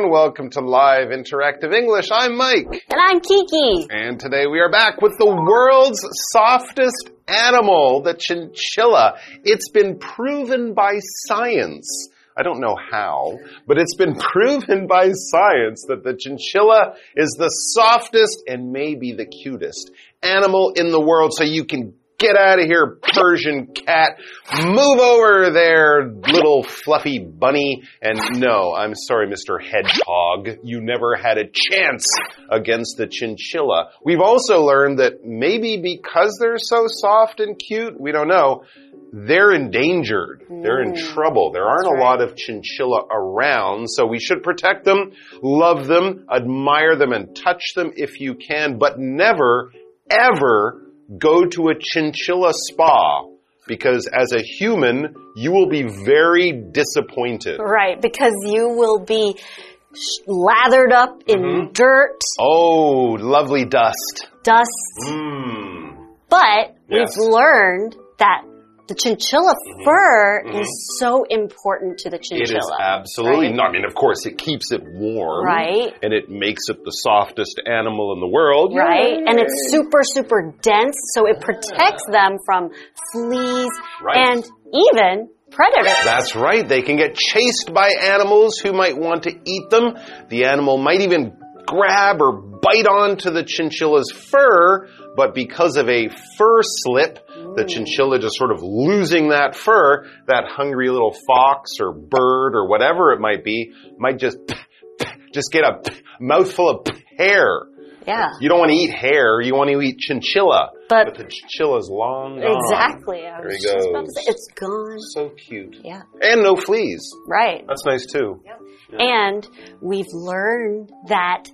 Everyone. Welcome to Live Interactive English. I'm Mike. And I'm Kiki. And today we are back with the world's softest animal, the chinchilla. It's been proven by science. I don't know how, but it's been proven by science that the chinchilla is the softest and maybe the cutest animal in the world. So you can Get out of here, Persian cat. Move over there, little fluffy bunny. And no, I'm sorry, Mr. Hedgehog. You never had a chance against the chinchilla. We've also learned that maybe because they're so soft and cute, we don't know, they're endangered. They're in Mm. trouble. There aren't a lot of chinchilla around, so we should protect them, love them, admire them, and touch them if you can, but never, ever go to a chinchilla spa because as a human, you will be very disappointed. Right, because you will be lathered up in Mm-hmm. dirt, Oh, lovely dust. dust. Mmm. But Yes. we've learned that the chinchilla fur Mhm. is so important to the chinchilla. It is absolutely right? not. I mean, of course, it keeps it warm. Right. And it makes it the softest animal in the world. Right? And it's super, super dense, so it protects them from fleas Right. and even predators. That's right. They can get chased by animals who might want to eat them. The animal might even grab or bite onto the chinchilla's fur, but because of a fur slip, the chinchilla just sort of losing that fur, that hungry little fox or bird or whatever it might be, might just just get a mouthful of hair. yeah. You don't want to eat hair, you want to eat chinchilla. But- the chinchilla's long gone. Exactly. I There was he just about to goes. say, it's gone. So cute. Yeah. And no fleas. Right. That's nice too. Yep. And we've learned that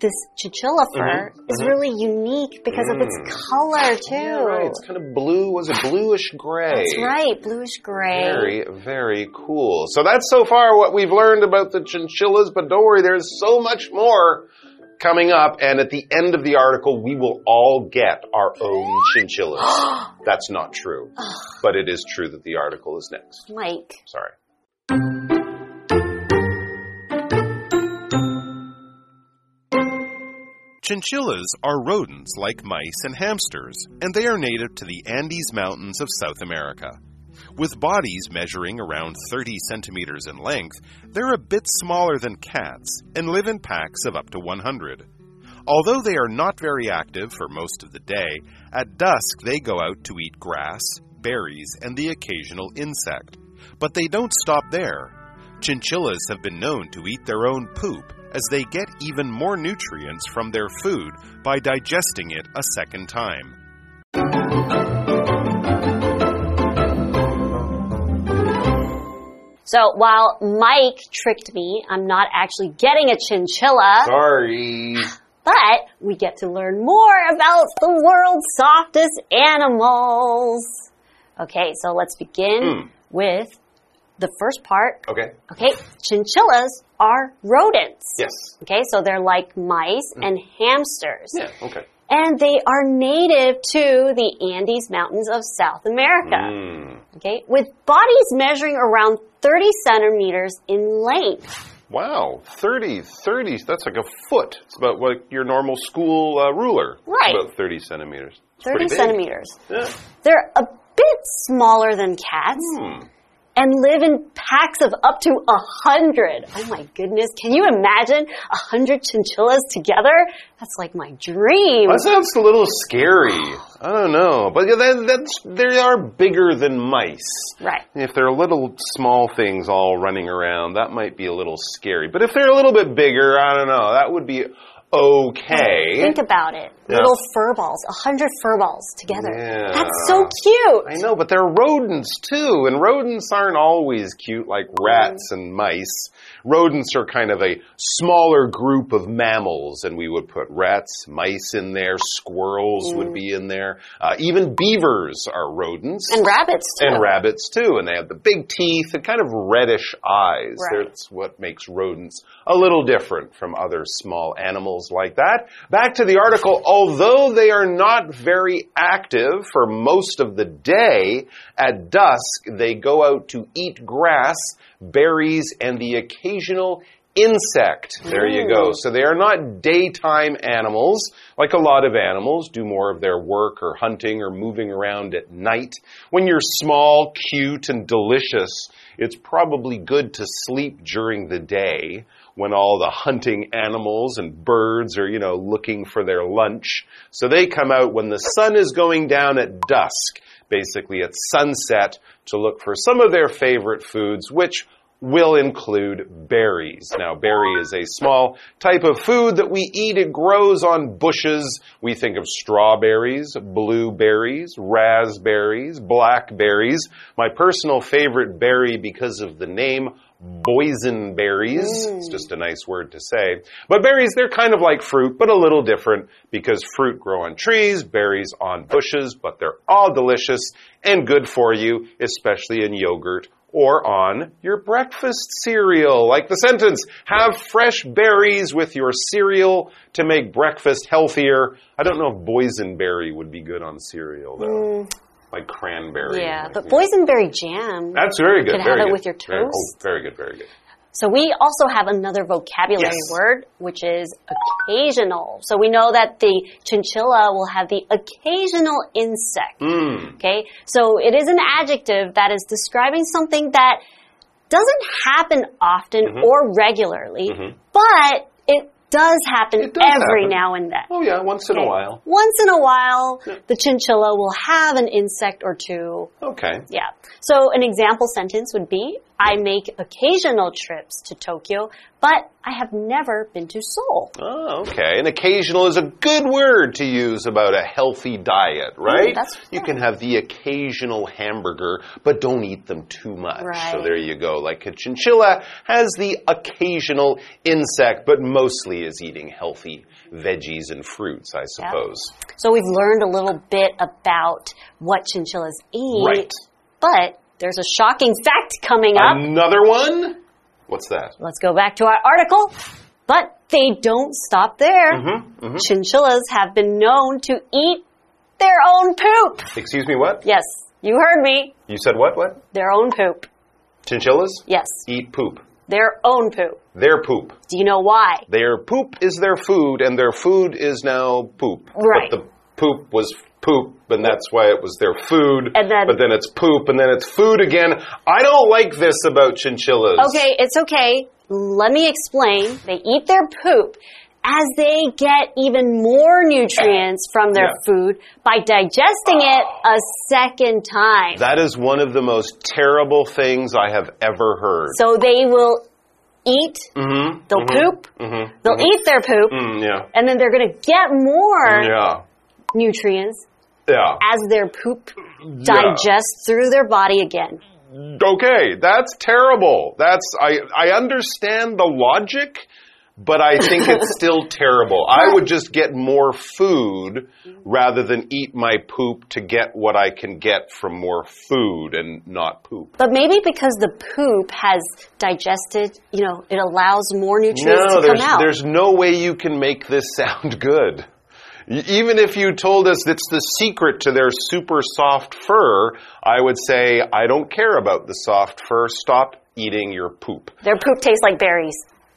this chinchilla fur Mhm, is mhm. really unique because of its color too. Yeah, right. It's kind of blue. Was it bluish gray? That's right, bluish gray. Very, very cool. So that's so far what we've learned about the chinchillas, but don't worry, there's so much more coming up. And at the end of the article, we will all get our own chinchillas. that's not true. but it is true that the article is next. Mike. Sorry. Chinchillas are rodents like mice and hamsters, and they are native to the Andes Mountains of South America. With bodies measuring around 30 centimeters in length, they're a bit smaller than cats and live in packs of up to 100. Although they are not very active for most of the day, at dusk they go out to eat grass, berries, and the occasional insect. But they don't stop there. Chinchillas have been known to eat their own poop as they get even more nutrients from their food by digesting it a second time. So while Mike tricked me, I'm not actually getting a chinchilla, Sorry. but we get to learn more about the world's softest animals. Okay, so let's begin Hmm. with the first part. Okay. Okay, chinchillas are rodents. Yes. Okay, so they're like mice and hamsters. Yeah. Okay. And they are native to the Andes Mountains of South America. Mm. Okay, with bodies measuring around 30 centimeters in length. Wow, 30, 30, that's like a foot. It's about like your normal school uh, ruler. It's Right. about 30 centimeters. It's 30 centimeters. Yeah. They're a bit smaller than cats Hmm. And live in packs of up to a hundred. Oh my goodness. Can you imagine a hundred chinchillas together? That's like my dream. That sounds a little scary. I don't know. But that, that's, they are bigger than mice. Right. If they're little small things all running around, that might be a little scary. But if they're a little bit bigger, I don't know, that would be okay. Think about it. Yeah. Little fur balls, a hundred fur balls together. Yeah. That's so cute. I know, but they're rodents too, and rodents aren't always cute like rats and mice. Rodents are kind of a smaller group of mammals, and we would put rats, mice in there, squirrels would be in there. Uh, even beavers are rodents. And rabbits too. And rabbits too, and they have the big teeth and kind of reddish eyes. Right. That's what makes rodents a little different from other small animals like that. Back to the article. Although they are not very active for most of the day, at dusk they go out to eat grass, berries, and the occasional insect. There you go. So they are not daytime animals, like a lot of animals do more of their work or hunting or moving around at night. When you're small, cute, and delicious, it's probably good to sleep during the day when all the hunting animals and birds are, you know, looking for their lunch. So they come out when the sun is going down at dusk, basically at sunset, to look for some of their favorite foods, which will include berries. Now, berry is a small type of food that we eat. It grows on bushes. We think of strawberries, blueberries, raspberries, blackberries. My personal favorite berry because of the name, boysenberries. Mm. It's just a nice word to say. But berries, they're kind of like fruit, but a little different because fruit grow on trees, berries on bushes, but they're all delicious and good for you, especially in yogurt or on your breakfast cereal. Like the sentence, have fresh berries with your cereal to make breakfast healthier. I don't know if boysenberry would be good on cereal though. Mm. Like cranberry. Yeah, but boysenberry jam. That's very good. You can very have good. it with your toast. Very, oh, very good, very good. So we also have another vocabulary Yes. word, which is occasional. So we know that the chinchilla will have the occasional insect. Mm. Okay, so it is an adjective that is describing something that doesn't happen often Mm-hmm. or regularly, but it does happen does every happen. now and then. Oh yeah, once in a while. Once in a while, the chinchilla will have an insect or two. Okay. Yeah. So an example sentence would be, I make occasional trips to Tokyo, but I have never been to Seoul. Oh, okay. And occasional is a good word to use about a healthy diet, right? Mm, that's- you can have the occasional hamburger, but don't eat them too much. Right. So there you go. Like a chinchilla has the occasional insect, but mostly is eating healthy veggies and fruits, I suppose. So we've learned a little bit about what chinchillas eat. Right. But there's a shocking fact coming up. Another one? What's that? Let's go back to our article. But they don't stop there. Mm-hmm, Chinchillas have been known to eat their own poop. Excuse me, what? Yes, you heard me. You said what? What? Their own poop. Chinchillas Yes, eat poop. their own poop. Their poop. Do you know why? Their poop is their food, and their food is now poop. Right. But the poop was poop, and that's why it was their food. And then- but then it's poop, and then it's food again. I don't like this about chinchillas. Okay, it's okay. Let me explain. They eat their poop as they get even more nutrients from their Yeah. food by digesting it a second time. That is one of the most terrible things I have ever heard. So they will eat, mm-hmm. they'll poop, Mm-hmm. they'll eat their poop, Mm, yeah. and then they're going to get more Yeah. nutrients Yeah. as their poop digests through their body again. Okay, that's terrible. That's I I understand the logic, but I think it's still terrible. I would just get more food rather than eat my poop to get what I can get from more food and not poop. But maybe because the poop has digested, you know, it allows more nutrients No, to come out. there's no way you can make this sound good. Even if you told us it's the secret to their super soft fur, I would say I don't care about the soft fur. Stop eating your poop. Their poop tastes like berries.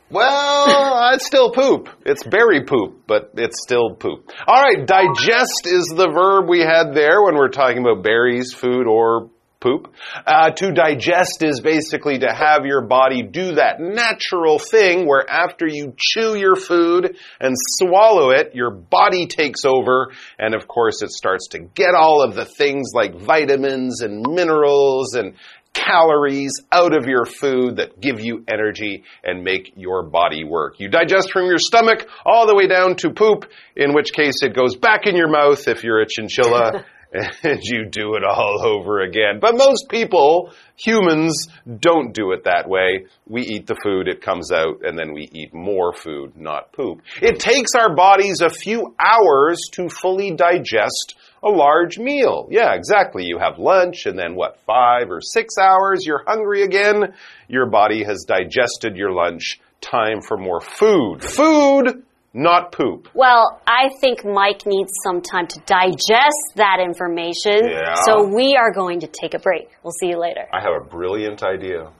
Well, it's still poop. It's berry poop, but it's still poop. All right, digest is the verb we had there when we're talking about berries, food, or poop. Uh, to digest is basically to have your body do that natural thing where after you chew your food and swallow it, your body takes over, and of course it starts to get all of the things like vitamins and minerals and calories out of your food that give you energy and make your body work. You digest from your stomach all the way down to poop, in which case it goes back in your mouth if you're a chinchilla. And you do it all over again. But most people, humans, don't do it that way. We eat the food, it comes out, and then we eat more food, not poop. It takes our bodies a few hours to fully digest a large meal. Yeah, exactly. You have lunch and then what, five or six hours, you're hungry again. Your body has digested your lunch. Time for more food. Food not poop. Well, I think Mike needs some time to digest that information. Yeah. So we are going to take a break. We'll see you later. I have a brilliant idea.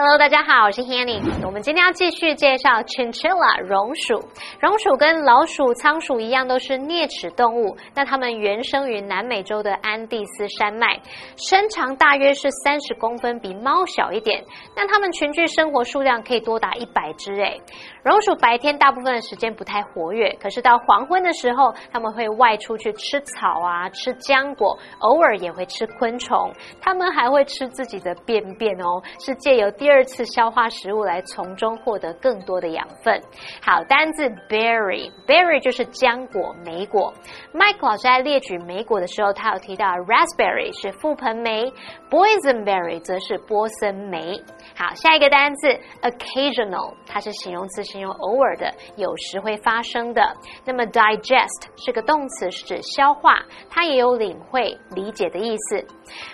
Hello，大家好，我是 Hanny。我们今天要继续介绍 chinchilla 绒鼠。绒鼠跟老鼠、仓鼠一样，都是啮齿动物。那它们原生于南美洲的安第斯山脉，身长大约是三十公分，比猫小一点。那它们群居生活数量可以多达一百只诶。绒鼠白天大部分的时间不太活跃，可是到黄昏的时候，它们会外出去吃草啊，吃浆果，偶尔也会吃昆虫。它们还会吃自己的便便哦，是借由第二次消化食物来从中获得更多的养分。好，单字 berry，berry 就是浆果、莓果。Mike 老师在列举莓果的时候，他有提到 raspberry 是覆盆莓，boysenberry 则是波森莓。好，下一个单字 occasional，它是形容词，形容偶尔的，有时会发生的。那么 digest 是个动词，是指消化，它也有领会、理解的意思。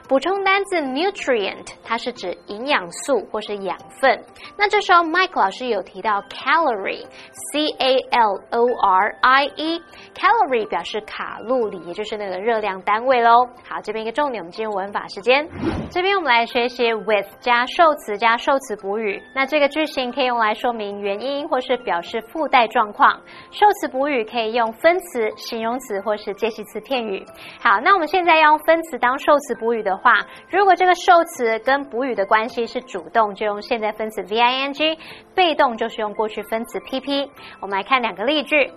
补充单字 nutrient，它是指营养素或是养分。那这时候 Mike 老师有提到 calorie，c a l o r i e，calorie 表示卡路里，也就是那个热量单位喽。好，这边一个重点，我们进入文法时间。这边我们来学习 with 加受词加受词补语。那这个句型可以用来说明原因或是表示附带状况。受词补语可以用分词、形容词或是介系词片语。好，那我们现在要用分词当受词补语的话，如果这个受词跟补语的关系是主动，就用现在分词 v i n g；被动就是用过去分词 p p。我们来看两个例句。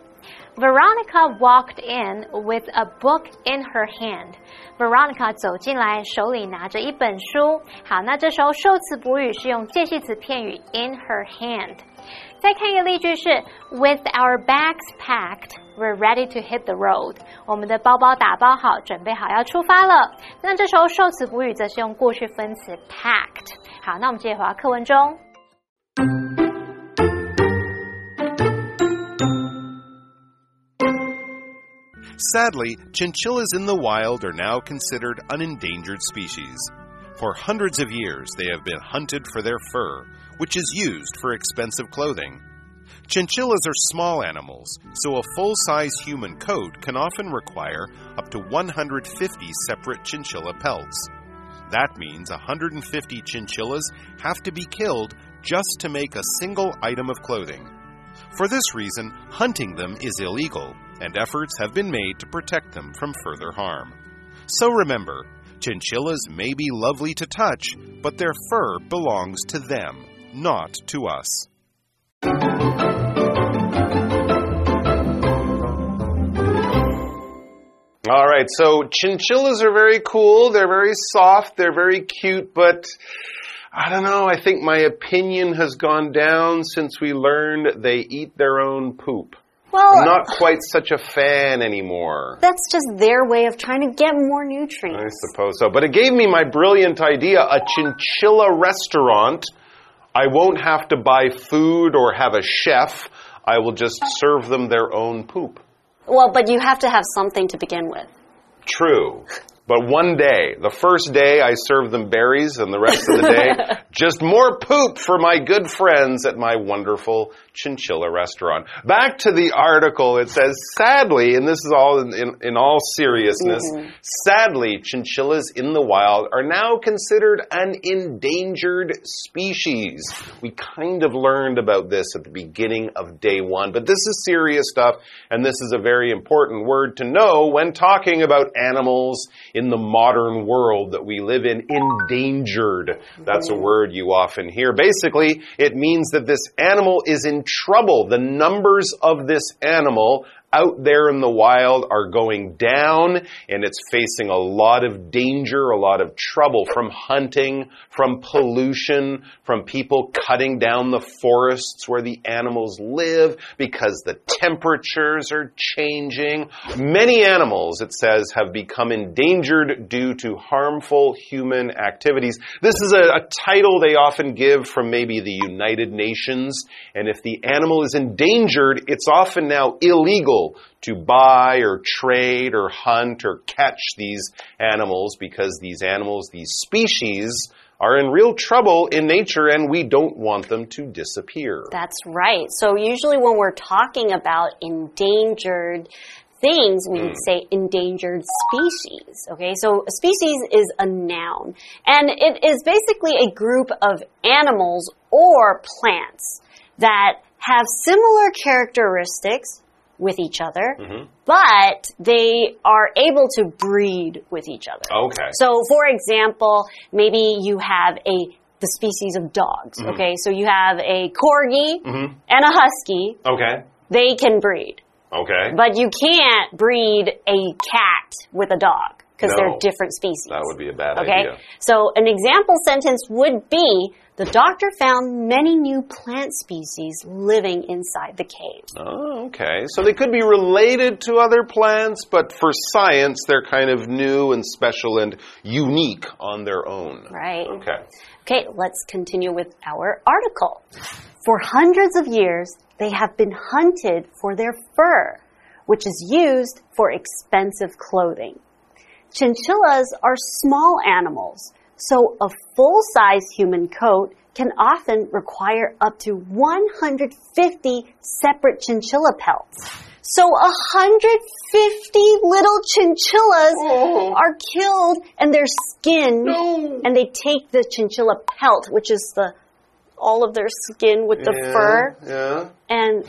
Veronica walked in with a book in her hand. Veronica 走进来，手里拿着一本书。好，那这时候受词补语是用介系词片语 in her hand。再看一个例句是 With our bags packed, we're ready to hit the road。我们的包包打包好，准备好要出发了。那这时候受词补语则是用过去分词 packed。好，那我们接着回到课文中。Sadly, chinchillas in the wild are now considered an endangered species. For hundreds of years, they have been hunted for their fur, which is used for expensive clothing. Chinchillas are small animals, so a full size human coat can often require up to 150 separate chinchilla pelts. That means 150 chinchillas have to be killed just to make a single item of clothing. For this reason, hunting them is illegal, and efforts have been made to protect them from further harm. So remember, chinchillas may be lovely to touch, but their fur belongs to them, not to us. All right, so chinchillas are very cool. They're very soft. They're very cute, but I don't know. I think my opinion has gone down since we learned they eat their own poop. Well, I'm not quite such a fan anymore. that's just their way of trying to get more nutrients. I suppose so. But it gave me my brilliant idea a chinchilla restaurant. I won't have to buy food or have a chef. I will just serve them their own poop. Well, but you have to have something to begin with. True. But one day, the first day I serve them berries, and the rest of the day, just more poop for my good friends at my wonderful chinchilla restaurant. Back to the article, it says, sadly, and this is all in, in, in all seriousness, mm-hmm. sadly, chinchillas in the wild are now considered an endangered species. We kind of learned about this at the beginning of day one, but this is serious stuff, and this is a very important word to know when talking about animals in the modern world that we live in. Endangered. That's a word you often hear. Basically, it means that this animal is in trouble. The numbers of this animal out there in the wild are going down and it's facing a lot of danger, a lot of trouble from hunting, from pollution, from people cutting down the forests where the animals live because the temperatures are changing. Many animals, it says, have become endangered due to harmful human activities. This is a, a title they often give from maybe the United Nations. And if the animal is endangered, it's often now illegal to buy or trade or hunt or catch these animals because these animals, these species, are in real trouble in nature and we don't want them to disappear. That's right. So usually when we're talking about endangered things, we would say endangered species. Okay, so a species is a noun, and it is basically a group of animals or plants that have similar characteristics with each other, mm-hmm. but they are able to breed with each other. Okay. So, for example, maybe you have a the species of dogs. Mm-hmm. Okay, so you have a corgi mm-hmm. and a husky. Okay. They can breed, Okay. but you can't breed a cat with a dog because No. they're different species. that would be a bad Okay, idea. Okay. So an example sentence would be the doctor found many new plant species living inside the cave. Oh, okay. So they could be related to other plants, but for science, they're kind of new and special and unique on their own. Right. Okay. Okay, let's continue with our article. For hundreds of years, they have been hunted for their fur, which is used for expensive clothing. Chinchillas are small animals, so a full size human coat can often require up to 150 separate chinchilla pelts. So 150 little chinchillas Oh. are killed and their skin No. and they take the chinchilla pelt, which is the all of their skin with the yeah, fur, Yeah. and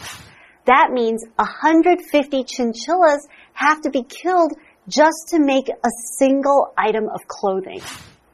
that means 150 chinchillas have to be killed just to make a single item of clothing.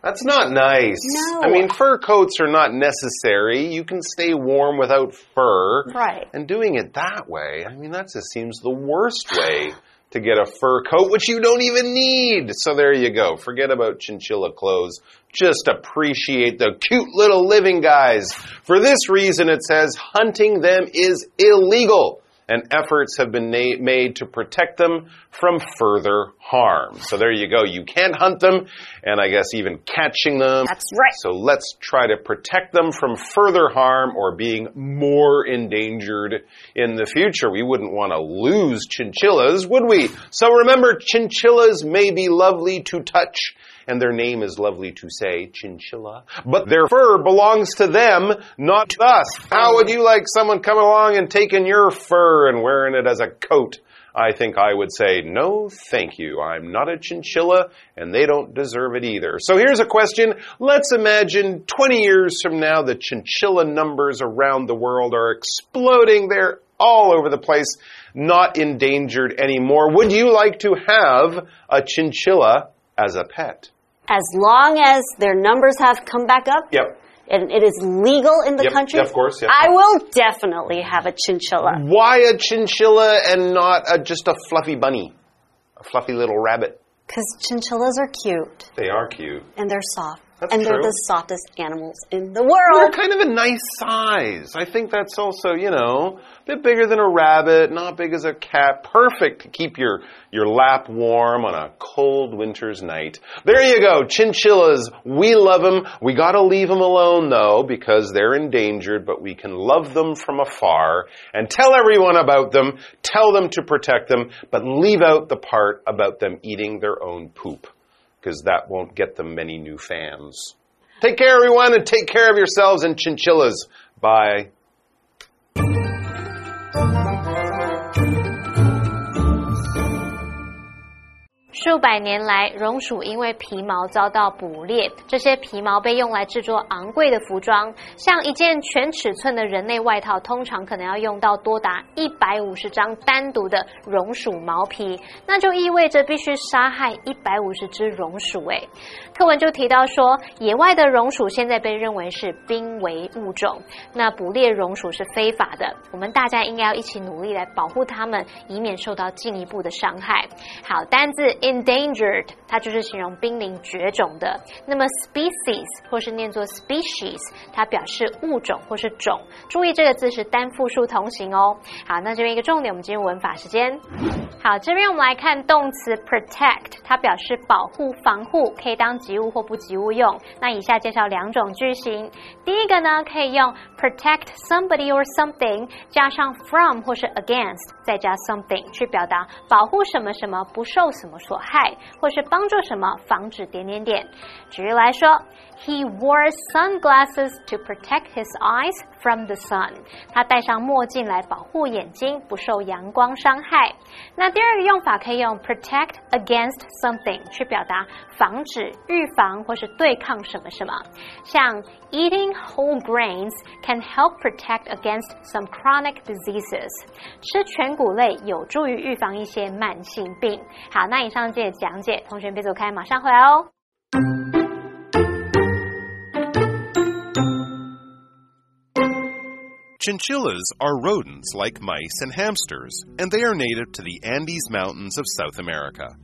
That's not nice. No. I mean, fur coats are not necessary. You can stay warm without fur. Right. And doing it that way, I mean, that just seems the worst way to get a fur coat, which you don't even need. So there you go. Forget about chinchilla clothes. Just appreciate the cute little living guys. For this reason, it says hunting them is illegal. And efforts have been made to protect them from further harm. So there you go. You can't hunt them, and I guess even catching them. That's right. So let's try to protect them from further harm or being more endangered in the future. We wouldn't want to lose chinchillas, would we? So remember, chinchillas may be lovely to touch. And their name is lovely to say, chinchilla. But their fur belongs to them, not to us. How would you like someone coming along and taking your fur and wearing it as a coat? I think I would say, no, thank you. I'm not a chinchilla, and they don't deserve it either. So here's a question. Let's imagine 20 years from now, the chinchilla numbers around the world are exploding. They're all over the place, not endangered anymore. Would you like to have a chinchilla as a pet? As long as their numbers have come back up Yep. and it is legal in the Yep, country, of course, yep. I will definitely have a chinchilla. Why a chinchilla and not a, just a fluffy bunny? A fluffy little rabbit. Because chinchillas are cute They are cute. and they're soft. That's and they're the softest animals in the world. They're kind of a nice size. I think that's also, you know, a bit bigger than a rabbit, not big as a cat. Perfect to keep your, your lap warm on a cold winter's night. There you go, chinchillas. We love them. We gotta leave them alone though, because they're endangered, but we can love them from afar and tell everyone about them, tell them to protect them, but leave out the part about them eating their own poop because that won't get them many new fans. Take care, everyone, and take care of yourselves and chinchillas. Bye. 数百年来，绒鼠因为皮毛遭到捕猎，这些皮毛被用来制作昂贵的服装，像一件全尺寸的人类外套，通常可能要用到多达一百五十张单独的绒鼠毛皮，那就意味着必须杀害一百五十只绒鼠。诶，课文就提到说，野外的绒鼠现在被认为是濒危物种，那捕猎绒鼠是非法的，我们大家应该要一起努力来保护它们，以免受到进一步的伤害。好，单字 endangered，它就是形容濒临绝种的。那么 species 或是念作 species，它表示物种或是种。注意这个字是单复数同形哦。好，那这边一个重点，我们进入文法时间。好，这边我们来看动词 protect，它表示保护、防护，可以当及物或不及物用。那以下介绍两种句型。第一个呢，可以用 protect somebody or something 加上 from 或是 against，再加 something 去表达保护什么什么不受什么所害，或是帮助什么防止点点点。举例来说，He wore sunglasses to protect his eyes from the sun。他戴上墨镜来保护眼睛不受阳光伤害。那第二个用法可以用 protect against something 去表达防止、预防或是对抗什么什么。像 eating whole grains can help protect against some chronic diseases。吃全谷类有助于预防一些慢性病。好，那以上这些讲解，同学别走开，马上回来哦。Chinchillas are rodents like mice and hamsters, and they are native to the Andes Mountains of South America.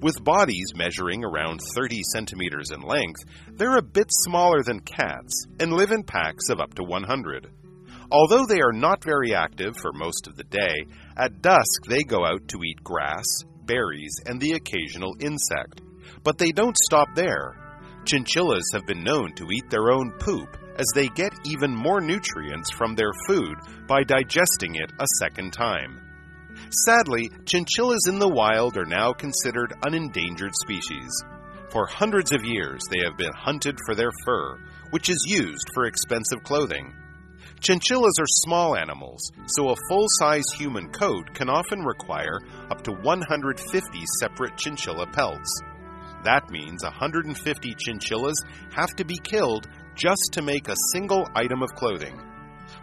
With bodies measuring around 30 centimeters in length, they're a bit smaller than cats and live in packs of up to 100. Although they are not very active for most of the day, at dusk they go out to eat grass, berries, and the occasional insect. But they don't stop there. Chinchillas have been known to eat their own poop as they get even more nutrients from their food by digesting it a second time. Sadly, chinchillas in the wild are now considered an endangered species. For hundreds of years, they have been hunted for their fur, which is used for expensive clothing. Chinchillas are small animals, so a full size human coat can often require up to 150 separate chinchilla pelts. That means 150 chinchillas have to be killed just to make a single item of clothing.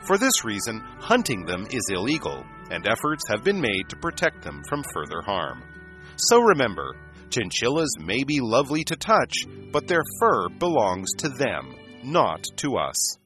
For this reason, hunting them is illegal, and efforts have been made to protect them from further harm. So remember, chinchillas may be lovely to touch, but their fur belongs to them, not to us.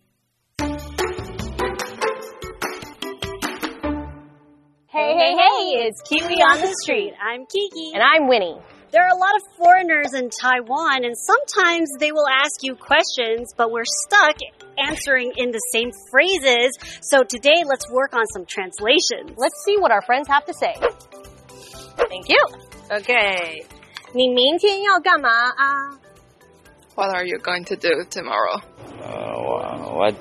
hey, hey, it's Kiwi on the street. I'm Kiki. And I'm Winnie. There are a lot of foreigners in Taiwan, and sometimes they will ask you questions, but we're stuck answering in the same phrases. So today, let's work on some translations. Let's see what our friends have to say. Thank you. Okay. 你明天要干嘛啊？ What are you going to do tomorrow? Uh, what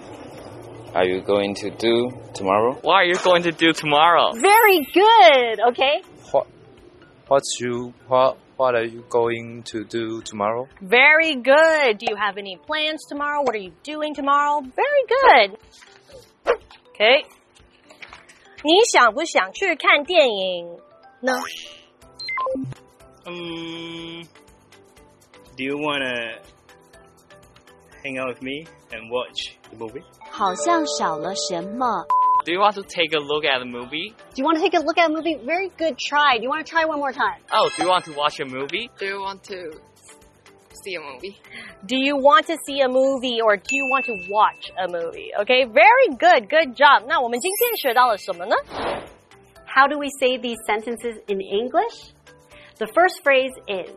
are you going to do tomorrow? What are you going to do tomorrow? Very good. Okay. What what's you what what are you going to do tomorrow? Very good. Do you have any plans tomorrow? What are you doing tomorrow? Very good. Okay. 你想不想去看电影呢？ Um, do you wanna hang out with me and watch the movie? 好像少了什么。 Do you want to take a look at the movie? Do you want to take a look at a movie? Very good try. Do you want to try one more time? Oh, do you want to watch a movie? Do you want to see a movie? Do you want to see a movie or do you want to watch a movie? Okay, very good, good job. 那我们今天学到了什么呢？ How do we say these sentences in English? The first phrase is,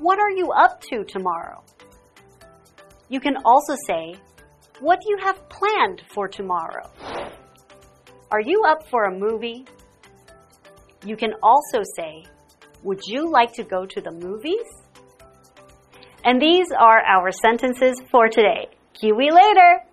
What are you up to tomorrow? You can also say, What do you have planned for tomorrow? Are you up for a movie? You can also say, Would you like to go to the movies? And these are our sentences for today. Kiwi later!